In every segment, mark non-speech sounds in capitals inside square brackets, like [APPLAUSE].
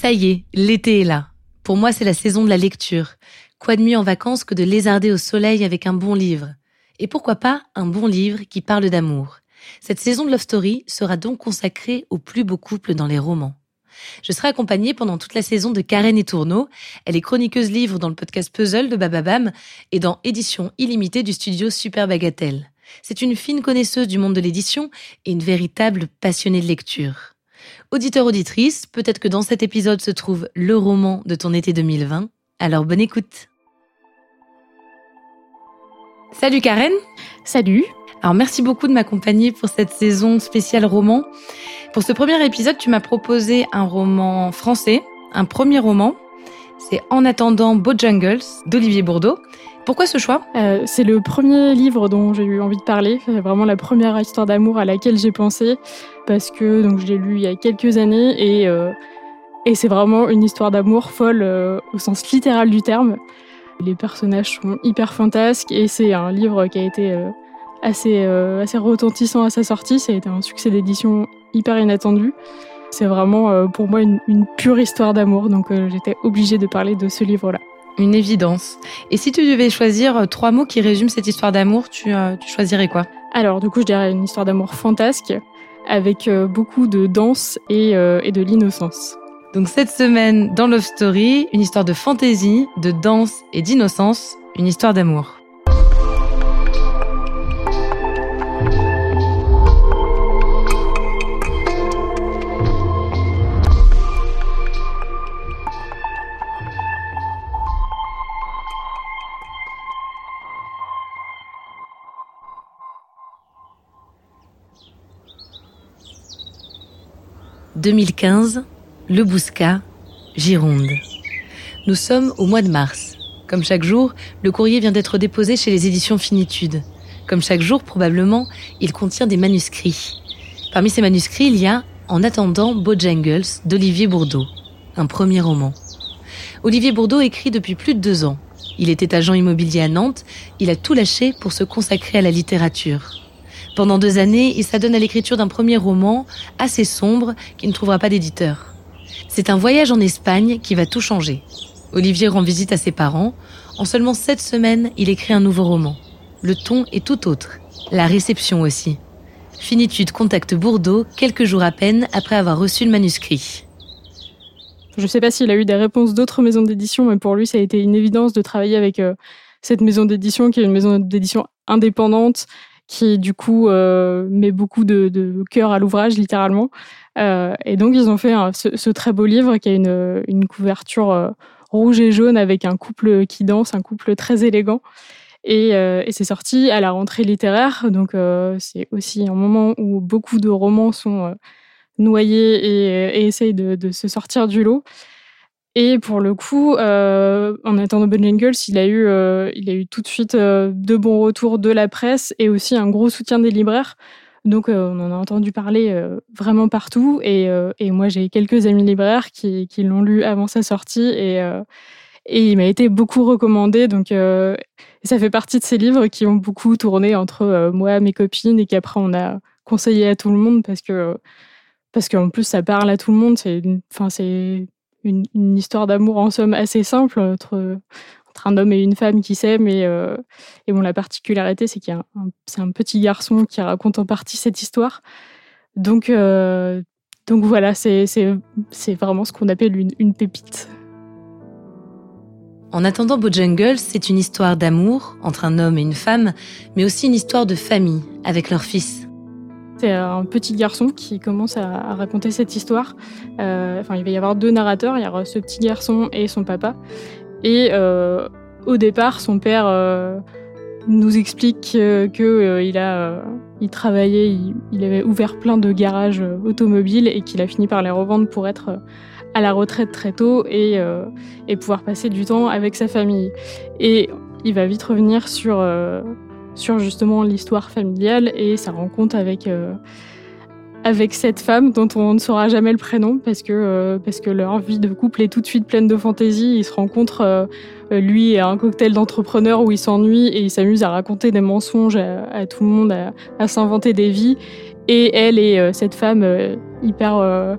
Ça y est, l'été est là. Pour moi, c'est la saison de la lecture. Quoi de mieux en vacances que de lézarder au soleil avec un bon livre? Et pourquoi pas un bon livre qui parle d'amour? Cette saison de Love Story sera donc consacrée aux plus beaux couples dans les romans. Je serai accompagnée pendant toute la saison de Karen et Tourneau. Elle est chroniqueuse livre dans le podcast Puzzle de Bababam et dans Édition illimitée du studio Super Bagatelle. C'est une fine connaisseuse du monde de l'édition et une véritable passionnée de lecture. Auditeur auditrice, peut-être que dans cet épisode se trouve le roman de ton été 2020. Alors bonne écoute. Salut Karen. Salut. Alors merci beaucoup de m'accompagner pour cette saison spéciale roman. Pour ce premier épisode, tu m'as proposé un roman français, un premier roman. C'est En attendant Bojangles d'Olivier Bourdeau. Pourquoi ce choix? Euh, C'est le premier livre dont j'ai eu envie de parler. C'est vraiment la première histoire d'amour à laquelle j'ai pensé parce que donc je l'ai lu il y a quelques années et euh, et c'est vraiment une histoire d'amour folle euh, au sens littéral du terme. Les personnages sont hyper fantasques et c'est un livre qui a été assez assez retentissant à sa sortie. Ça a été un succès d'édition hyper inattendu. C'est vraiment pour moi une, une pure histoire d'amour, donc j'étais obligée de parler de ce livre-là une évidence. Et si tu devais choisir euh, trois mots qui résument cette histoire d'amour, tu, euh, tu, choisirais quoi? Alors, du coup, je dirais une histoire d'amour fantasque, avec euh, beaucoup de danse et, et de l'innocence. Donc cette semaine, dans Love Story, une histoire de fantaisie, de danse et d'innocence, une histoire d'amour. 2015, Le Bouscat, Gironde. Nous sommes au mois de mars. Comme chaque jour, le courrier vient d'être déposé chez les éditions Finitude. Comme chaque jour, probablement, il contient des manuscrits. Parmi ces manuscrits, il y a En attendant Bojangles d'Olivier Bourdeau, un premier roman. Olivier Bourdeau écrit depuis plus de deux ans. Il était agent immobilier à Nantes, il a tout lâché pour se consacrer à la littérature. Pendant deux années, il s'adonne à l'écriture d'un premier roman assez sombre qui ne trouvera pas d'éditeur. C'est un voyage en Espagne qui va tout changer. Olivier rend visite à ses parents. En seulement sept semaines, il écrit un nouveau roman. Le ton est tout autre. La réception aussi. Finitude contacte Bourdeau quelques jours à peine après avoir reçu le manuscrit. Je ne sais pas s'il a eu des réponses d'autres maisons d'édition, mais pour lui, ça a été une évidence de travailler avec euh, cette maison d'édition qui est une maison d'édition indépendante qui du coup euh, met beaucoup de, de cœur à l'ouvrage littéralement. Euh, et donc ils ont fait ce, ce, très beau livre qui a une, une couverture euh, rouge et jaune avec un couple qui danse, un couple très élégant. Et, euh, et c'est sorti à la rentrée littéraire, donc euh, c'est aussi un moment où beaucoup de romans sont noyés et, et essayent de, de, se sortir du lot. Et pour le coup, euh, en attendant Bojangles, il a eu, euh, il a eu tout de suite euh, de bons retours de la presse et aussi un gros soutien des libraires. Donc, on en a entendu parler vraiment partout. Et, moi, j'ai quelques amis libraires qui, l'ont lu avant sa sortie et, il m'a été beaucoup recommandé. Donc, ça fait partie de ces livres qui ont beaucoup tourné entre moi, mes copines et qu'après on a conseillé à tout le monde parce que parce qu'en plus ça parle à tout le monde. Enfin, c'est une, histoire d'amour en somme assez simple entre, entre un homme et une femme qui s'aiment. Et, et bon, la particularité, c'est qu'il y a c'est un petit garçon qui raconte en partie cette histoire. Donc, donc voilà, c'est vraiment ce qu'on appelle une, une pépite. En attendant Bojangles, c'est une histoire d'amour entre un homme et une femme, mais aussi une histoire de famille avec leur fils. C'est un petit garçon qui commence à, raconter cette histoire. Euh, enfin, il va y avoir deux narrateurs. Il y ce petit garçon et son papa. Et euh, au départ, son père euh, nous explique que, il a, il travaillait, il, avait ouvert plein de garages automobiles et qu'il a fini par les revendre pour être à la retraite très tôt et, et pouvoir passer du temps avec sa famille. Et il va vite revenir sur, sur justement l'histoire familiale et sa rencontre avec, euh, avec cette femme dont on ne saura jamais le prénom parce que, parce que leur vie de couple est tout de suite pleine de fantaisie. Ils se rencontrent, lui, à un cocktail d'entrepreneurs où il s'ennuie et il s'amuse à raconter des mensonges à, tout le monde, à, à s'inventer des vies. Et elle et cette femme hyper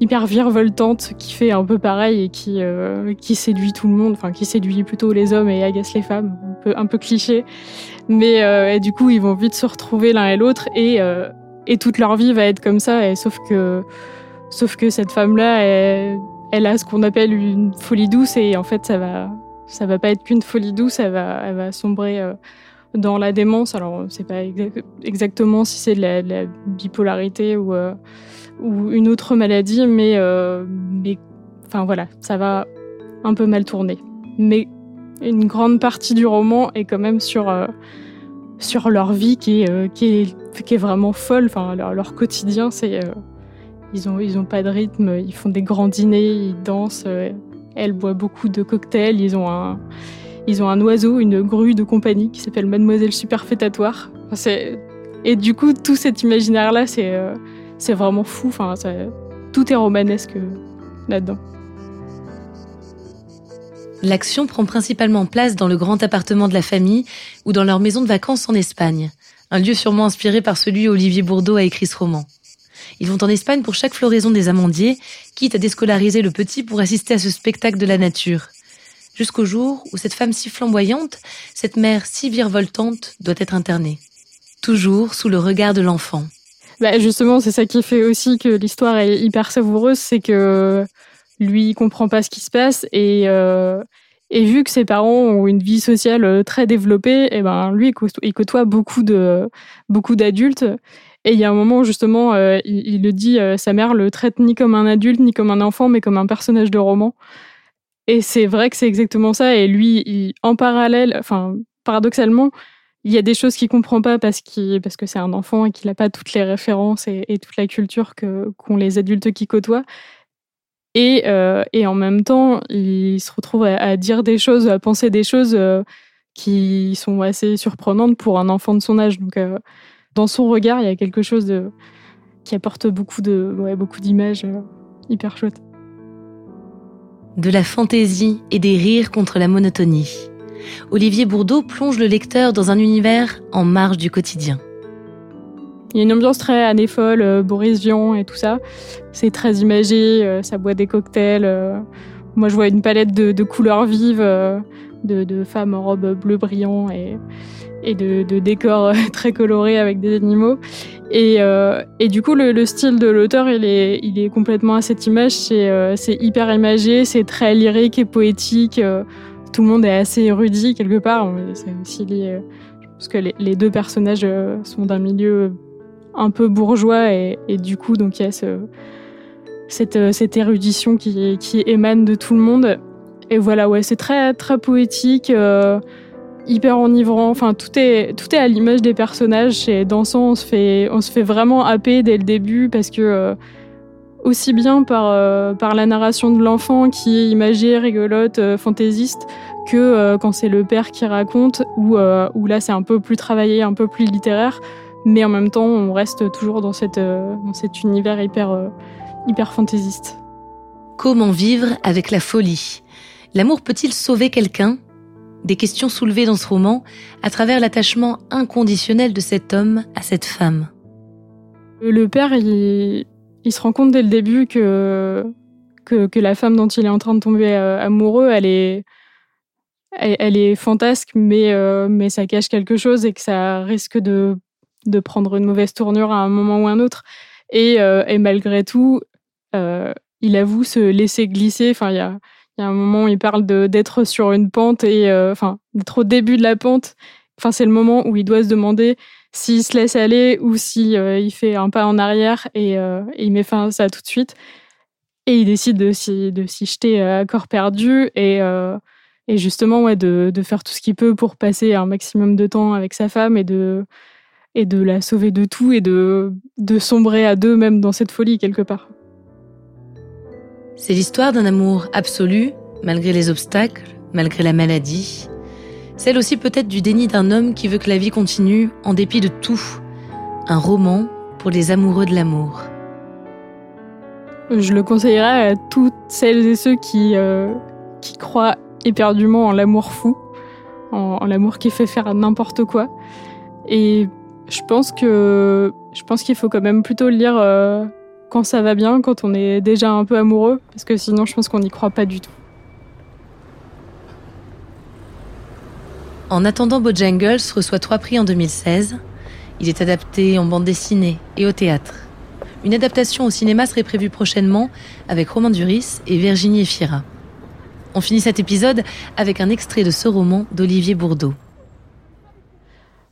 hyper virevoltante qui fait un peu pareil et qui, euh, qui séduit tout le monde, enfin qui séduit plutôt les hommes et agace les femmes, un peu, un peu cliché. Mais euh, du coup, ils vont vite se retrouver l'un et l'autre et, euh, et toute leur vie va être comme ça. Et sauf que, sauf que cette femme-là, elle, a ce qu'on appelle une folie douce et en fait, ça va, ça va pas être qu'une folie douce, elle va, elle va sombrer dans la démence. Alors, on sait pas exactement si c'est de, de la, bipolarité ou ou une autre maladie, mais, euh, mais enfin voilà, ça va un peu mal tourner. Mais une grande partie du roman est quand même sur, euh, sur leur vie qui est, euh, qui est, qui est vraiment folle. Enfin, leur, leur quotidien, c'est. ils n'ont ils ont pas de rythme, ils font des grands dîners, ils dansent. elle boit beaucoup de cocktails, ils ont un. Ils ont un oiseau, une grue de compagnie qui s'appelle Mademoiselle Superfétatoire. Enfin, et du coup, tout cet imaginaire-là, c'est c'est vraiment fou. Tout est romanesque là-dedans. L'action prend principalement place dans le grand appartement de la famille ou dans leur maison de vacances en Espagne, un lieu sûrement inspiré par celui où Olivier Bourdeau a écrit ce roman. Ils vont en Espagne pour chaque floraison des amandiers, quitte à déscolariser le petit pour assister à ce spectacle de la nature. Jusqu'au jour où cette femme si flamboyante, cette mère si virevoltante, doit être internée. Toujours sous le regard de l'enfant. Bah justement, c'est ça qui fait aussi que l'histoire est hyper savoureuse, c'est que lui, il comprend pas ce qui se passe et euh, vu que ses parents ont une vie sociale euh, très développée, et eh ben lui, il côtoie beaucoup de beaucoup d'adultes. Et il y a un moment justement, euh, il, le dit, sa mère le traite ni comme un adulte ni comme un enfant, mais comme un personnage de roman. Et c'est vrai que c'est exactement ça. Et lui, en parallèle, enfin paradoxalement, il y a des choses qu'il comprend pas parce parce que c'est un enfant et qu'il n'a pas toutes les références et, toute la culture que qu'ont les adultes qui côtoient. Et, euh, et en même temps, il se retrouve à, dire des choses, à penser des choses euh, qui sont assez surprenantes pour un enfant de son âge. Donc, euh, dans son regard, il y a quelque chose de, qui apporte beaucoup de beaucoup d'images hyper chouettes. De la fantaisie et des rires contre la monotonie. Olivier Bourdeau plonge le lecteur dans un univers en marge du quotidien. Il y a une ambiance très année folle, euh, Boris Vian et tout ça. C'est très imagé, euh, ça boit des cocktails. Euh. moi, je vois une palette de, couleurs vives, de, femmes en robe bleu brillant et, de, décors [LAUGHS] très colorés avec des animaux. Et, du coup, le, style de l'auteur, il est, il est complètement à cette image. C'est hyper imagé, c'est très lyrique et poétique tout le monde est assez érudit quelque part. C'est aussi lié, parce que les, deux personnages euh, sont d'un milieu un peu bourgeois et, du coup, donc il y a ce, cette, euh, cette, érudition qui, émane de tout le monde. Et voilà, ouais, c'est très, très poétique, euh, hyper enivrant. Enfin, tout est, tout est à l'image des personnages. C'est dansant, on se fait, on se fait vraiment happer dès le début parce que aussi bien par, euh, par la narration de l'enfant qui est imagée, rigolote, euh, fantaisiste, que euh, quand c'est le père qui raconte, où, où là c'est un peu plus travaillé, un peu plus littéraire, mais en même temps on reste toujours dans, cette, dans cet univers hyper, hyper fantaisiste. Comment vivre avec la folie? L'amour peut-il sauver quelqu'un? Des questions soulevées dans ce roman à travers l'attachement inconditionnel de cet homme à cette femme. Le père, il, il se rend compte dès le début que, que, la femme dont il est en train de tomber euh, amoureux, elle est, elle, est fantasque, mais, euh, mais ça cache quelque chose et que ça risque de, de prendre une mauvaise tournure à un moment ou un autre. Et, euh, et malgré tout, il avoue se laisser glisser. Enfin, il y a, y a un moment où il parle d'être sur une pente et enfin d'être au début de la pente. Enfin, c'est le moment où il doit se demander s'il se laisse aller ou si il fait un pas en arrière et, et, il met fin à ça tout de suite. Et il décide de s'y jeter à corps perdu et justement, ouais, de, faire tout ce qu'il peut pour passer un maximum de temps avec sa femme et de, et de la sauver de tout et de sombrer à deux même dans cette folie quelque part. C'est l'histoire d'un amour absolu, malgré les obstacles, malgré la maladie. Celle aussi peut-être du déni d'un homme qui veut que la vie continue en dépit de tout. Un roman pour les amoureux de l'amour. Je le conseillerais à toutes celles et ceux qui, euh, qui croient éperdument en l'amour fou, en, l'amour qui fait faire n'importe quoi. Et je pense que je pense qu'il faut quand même plutôt lire euh, quand ça va bien, quand on est déjà un peu amoureux, parce que sinon je pense qu'on n'y croit pas du tout. En attendant, Bojangles reçoit trois prix en 2016. Il est adapté en bande dessinée et au théâtre. Une adaptation au cinéma serait prévue prochainement avec Romain Duris et Virginie Efira. On finit cet épisode avec un extrait de ce roman d'Olivier Bourdeau.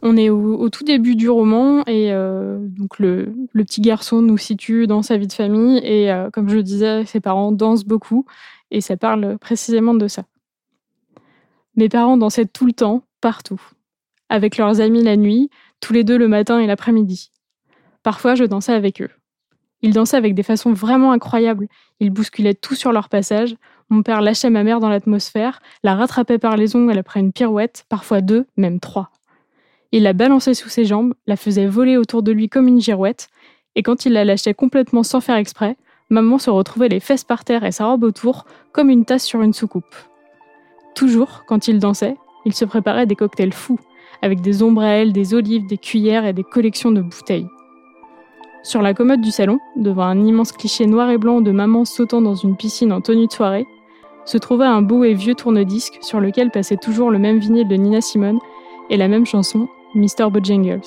On est au, tout début du roman et euh, donc le, petit garçon nous situe dans sa vie de famille et euh, comme je le disais, ses parents dansent beaucoup et ça parle précisément de ça. Mes parents dansaient tout le temps, partout, avec leurs amis la nuit, tous les deux le matin et l'après-midi. Parfois, je dansais avec eux. Ils dansaient avec des façons vraiment incroyables. Ils bousculaient tout sur leur passage, mon père lâchait ma mère dans l'atmosphère, la rattrapait par les ongles après une pirouette, parfois deux, même trois. Il la balançait sous ses jambes, la faisait voler autour de lui comme une girouette, et quand il la lâchait complètement sans faire exprès, maman se retrouvait les fesses par terre et sa robe autour, comme une tasse sur une soucoupe. Toujours, quand il dansait, il se préparait des cocktails fous, avec des ombrelles, des olives, des cuillères et des collections de bouteilles. Sur la commode du salon, devant un immense cliché noir et blanc de maman sautant dans une piscine en tenue de soirée, se trouvait un beau et vieux tourne-disque sur lequel passait toujours le même vinyle de Nina Simone et la même chanson, Mr. Bojangles.